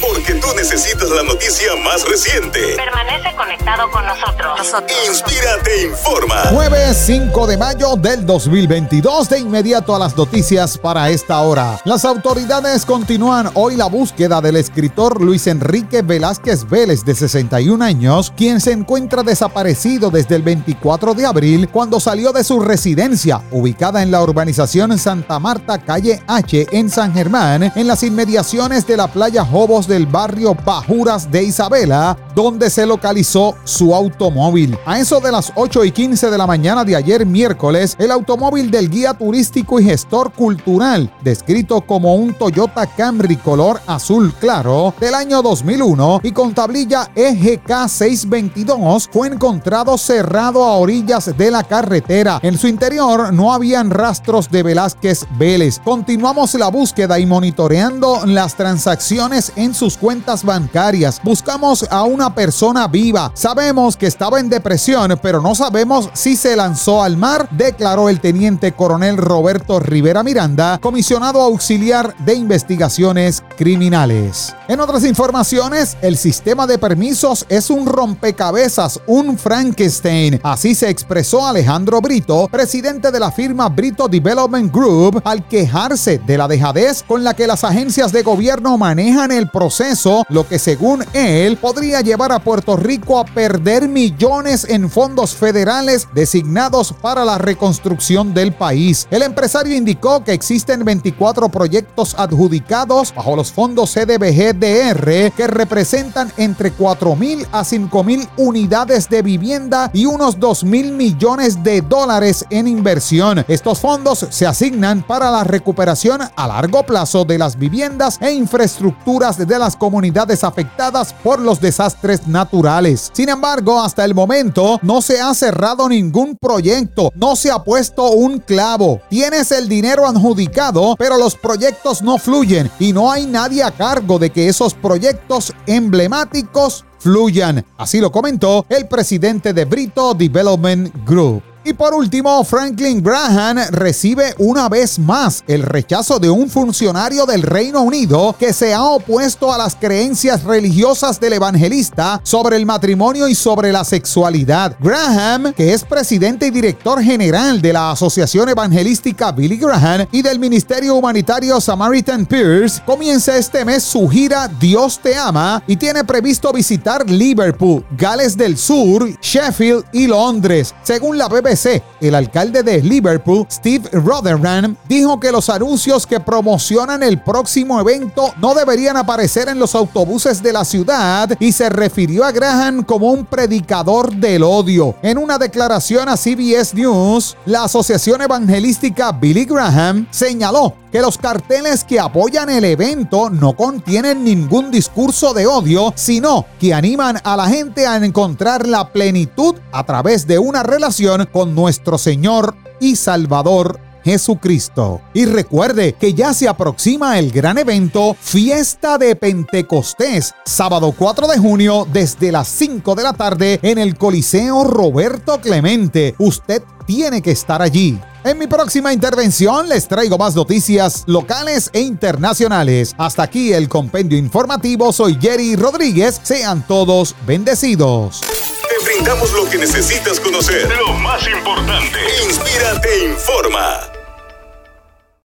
Porque tú necesitas la noticia más reciente. Permanece conectado con nosotros. Inspírate informa. Jueves 5 de mayo del 2022. De inmediato a las noticias para esta hora. Las autoridades continúan hoy la búsqueda del escritor Luis Enrique Velázquez Vélez, de 61 años, quien se encuentra desaparecido desde el 24 de abril cuando salió de su residencia, ubicada en la urbanización Santa Marta, calle H, en San Germán, en las inmediaciones de la playa Jobos del barrio Bajuras de Isabela, donde se localizó su automóvil. A eso de las 8 y 15 de la mañana de ayer miércoles, el automóvil del guía turístico y gestor cultural, descrito como un Toyota Camry color azul claro del año 2001 y con tablilla EGK 622, fue encontrado cerrado a orillas de la carretera. En su interior no habían rastros de Velázquez Vélez. Continuamos la búsqueda y monitoreando las transacciones en sus cuentas bancarias. Buscamos a una persona viva. Sabemos que estaba en depresión, pero no sabemos si se lanzó al mar, declaró el teniente coronel Roberto Rivera Miranda, comisionado auxiliar de investigaciones criminales. En otras informaciones, el sistema de permisos es un rompecabezas, un Frankenstein. Así se expresó Alejandro Brito, presidente de la firma Brito Development Group, al quejarse de la dejadez con la que las agencias de gobierno manejan el proceso, lo que según él podría llevar a Puerto Rico a perder millones en fondos federales designados para la reconstrucción del país. El empresario indicó que existen 24 proyectos adjudicados bajo los fondos CDBG-DR que representan entre 4 mil a 5 mil unidades de vivienda y unos 2 mil millones de dólares en inversión. Estos fondos se asignan para la recuperación a largo plazo de las viviendas e de las comunidades afectadas por los desastres naturales. Sin embargo, hasta el momento no se ha cerrado ningún proyecto, no se ha puesto un clavo. Tienes el dinero adjudicado, pero los proyectos no fluyen y no hay nadie a cargo de que esos proyectos emblemáticos fluyan. Así lo comentó el presidente de Brito Development Group. Y por último, Franklin Graham recibe una vez más el rechazo de un funcionario del Reino Unido que se ha opuesto a las creencias religiosas del evangelista sobre el matrimonio y sobre la sexualidad. Graham, que es presidente y director general de la Asociación Evangelística Billy Graham y del Ministerio Humanitario Samaritan Pierce, comienza este mes su gira Dios te ama y tiene previsto visitar Liverpool, Gales del Sur, Sheffield y Londres. Según la BBC, el alcalde de Liverpool, Steve Rotherham, dijo que los anuncios que promocionan el próximo evento no deberían aparecer en los autobuses de la ciudad y se refirió a Graham como un predicador del odio. En una declaración a CBS News, la Asociación Evangelística Billy Graham señaló que los carteles que apoyan el evento no contienen ningún discurso de odio, sino que animan a la gente a encontrar la plenitud a través de una relación con nuestro Señor y Salvador Jesucristo. Y recuerde que ya se aproxima el gran evento Fiesta de Pentecostés, sábado 4 de junio desde las 5 de la tarde en el Coliseo Roberto Clemente. Usted tiene que estar allí. En mi próxima intervención les traigo más noticias locales e internacionales. Hasta aquí el compendio informativo. Soy Jerry Rodríguez. Sean todos bendecidos. Te brindamos lo que necesitas conocer. Lo más importante. Inspírate, informa.